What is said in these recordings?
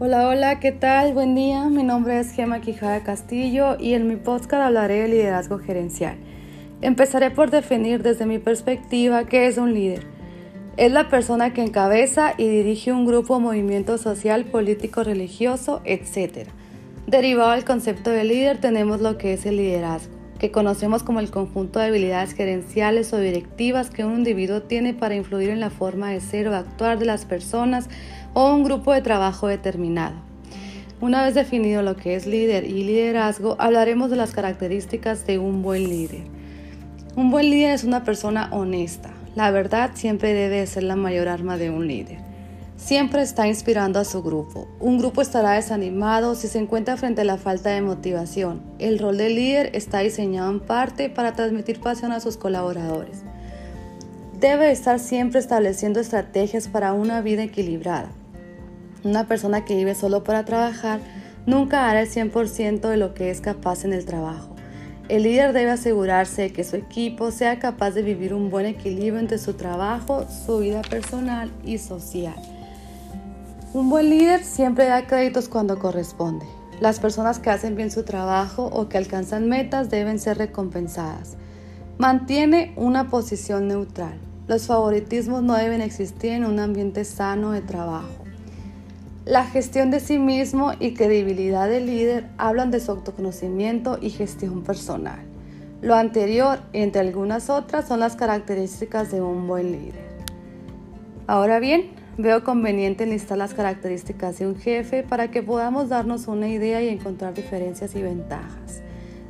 Hola, hola, ¿qué tal? Buen día. Mi nombre es Gema Quijada Castillo y en mi podcast hablaré de liderazgo gerencial. Empezaré por definir desde mi perspectiva qué es un líder. Es la persona que encabeza y dirige un grupo, movimiento social, político, religioso, etc. Derivado del concepto de líder tenemos lo que es el liderazgo, que conocemos como el conjunto de habilidades gerenciales o directivas que un individuo tiene para influir en la forma de ser o actuar de las personas o un grupo de trabajo determinado. Una vez definido lo que es líder y liderazgo, hablaremos de las características de un buen líder. Un buen líder es una persona honesta. La verdad siempre debe ser la mayor arma de un líder. Siempre está inspirando a su grupo. Un grupo estará desanimado si se encuentra frente a la falta de motivación. El rol de líder está diseñado en parte para transmitir pasión a sus colaboradores. Debe estar siempre estableciendo estrategias para una vida equilibrada. Una persona que vive solo para trabajar nunca hará el 100% de lo que es capaz en el trabajo. El líder debe asegurarse de que su equipo sea capaz de vivir un buen equilibrio entre su trabajo, su vida personal y social. Un buen líder siempre da créditos cuando corresponde. Las personas que hacen bien su trabajo o que alcanzan metas deben ser recompensadas. Mantiene una posición neutral. Los favoritismos no deben existir en un ambiente sano de trabajo. La gestión de sí mismo y credibilidad del líder hablan de su autoconocimiento y gestión personal. Lo anterior, entre algunas otras, son las características de un buen líder. Ahora bien, veo conveniente listar las características de un jefe para que podamos darnos una idea y encontrar diferencias y ventajas.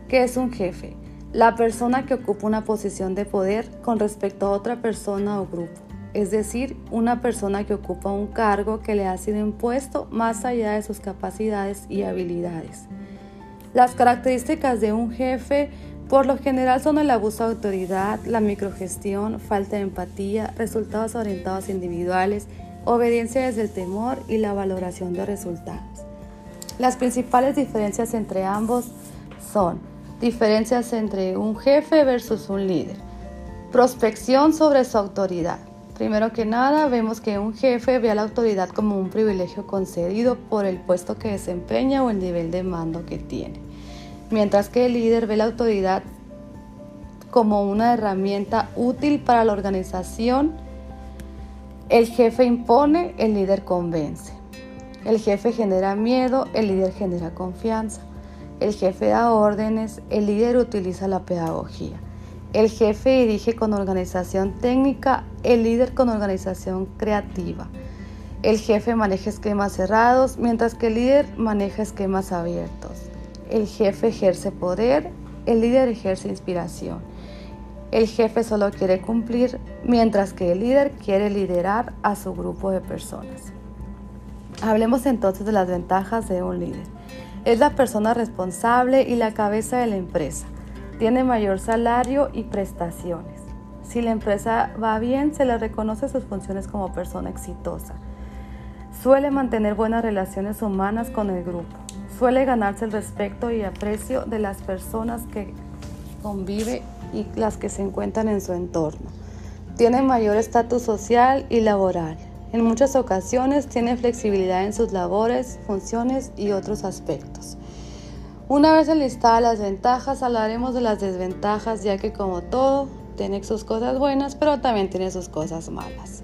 ¿Qué es un jefe? La persona que ocupa una posición de poder con respecto a otra persona o grupo es decir, una persona que ocupa un cargo que le ha sido impuesto más allá de sus capacidades y habilidades. Las características de un jefe por lo general son el abuso de autoridad, la microgestión, falta de empatía, resultados orientados individuales, obediencia desde el temor y la valoración de resultados. Las principales diferencias entre ambos son diferencias entre un jefe versus un líder, prospección sobre su autoridad, Primero que nada, vemos que un jefe ve a la autoridad como un privilegio concedido por el puesto que desempeña o el nivel de mando que tiene, mientras que el líder ve la autoridad como una herramienta útil para la organización. El jefe impone, el líder convence. El jefe genera miedo, el líder genera confianza. El jefe da órdenes, el líder utiliza la pedagogía. El jefe dirige con organización técnica, el líder con organización creativa. El jefe maneja esquemas cerrados, mientras que el líder maneja esquemas abiertos. El jefe ejerce poder, el líder ejerce inspiración. El jefe solo quiere cumplir, mientras que el líder quiere liderar a su grupo de personas. Hablemos entonces de las ventajas de un líder. Es la persona responsable y la cabeza de la empresa. Tiene mayor salario y prestaciones. Si la empresa va bien, se le reconoce sus funciones como persona exitosa. Suele mantener buenas relaciones humanas con el grupo. Suele ganarse el respeto y aprecio de las personas que convive y las que se encuentran en su entorno. Tiene mayor estatus social y laboral. En muchas ocasiones tiene flexibilidad en sus labores, funciones y otros aspectos. Una vez enlistadas las ventajas, hablaremos de las desventajas, ya que como todo, tiene sus cosas buenas, pero también tiene sus cosas malas.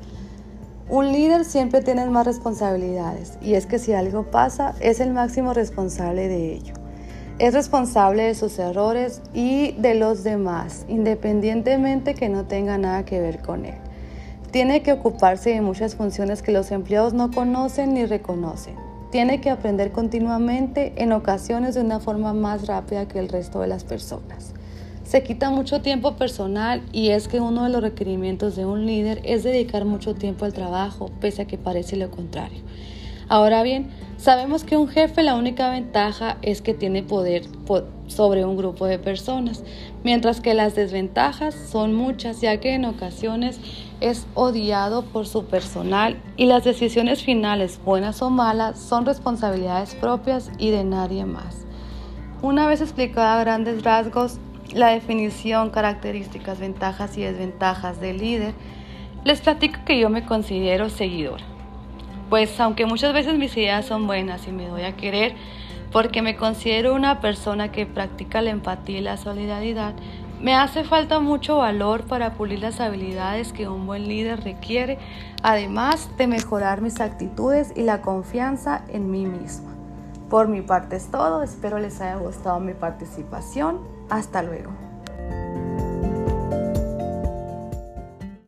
Un líder siempre tiene más responsabilidades, y es que si algo pasa, es el máximo responsable de ello. Es responsable de sus errores y de los demás, independientemente que no tenga nada que ver con él. Tiene que ocuparse de muchas funciones que los empleados no conocen ni reconocen tiene que aprender continuamente, en ocasiones de una forma más rápida que el resto de las personas. Se quita mucho tiempo personal y es que uno de los requerimientos de un líder es dedicar mucho tiempo al trabajo, pese a que parece lo contrario. Ahora bien, sabemos que un jefe la única ventaja es que tiene poder sobre un grupo de personas, mientras que las desventajas son muchas, ya que en ocasiones es odiado por su personal y las decisiones finales, buenas o malas, son responsabilidades propias y de nadie más. Una vez explicada a grandes rasgos la definición, características, ventajas y desventajas del líder, les platico que yo me considero seguidora. Pues aunque muchas veces mis ideas son buenas y me doy a querer, porque me considero una persona que practica la empatía y la solidaridad, me hace falta mucho valor para pulir las habilidades que un buen líder requiere, además de mejorar mis actitudes y la confianza en mí misma. Por mi parte es todo, espero les haya gustado mi participación. Hasta luego.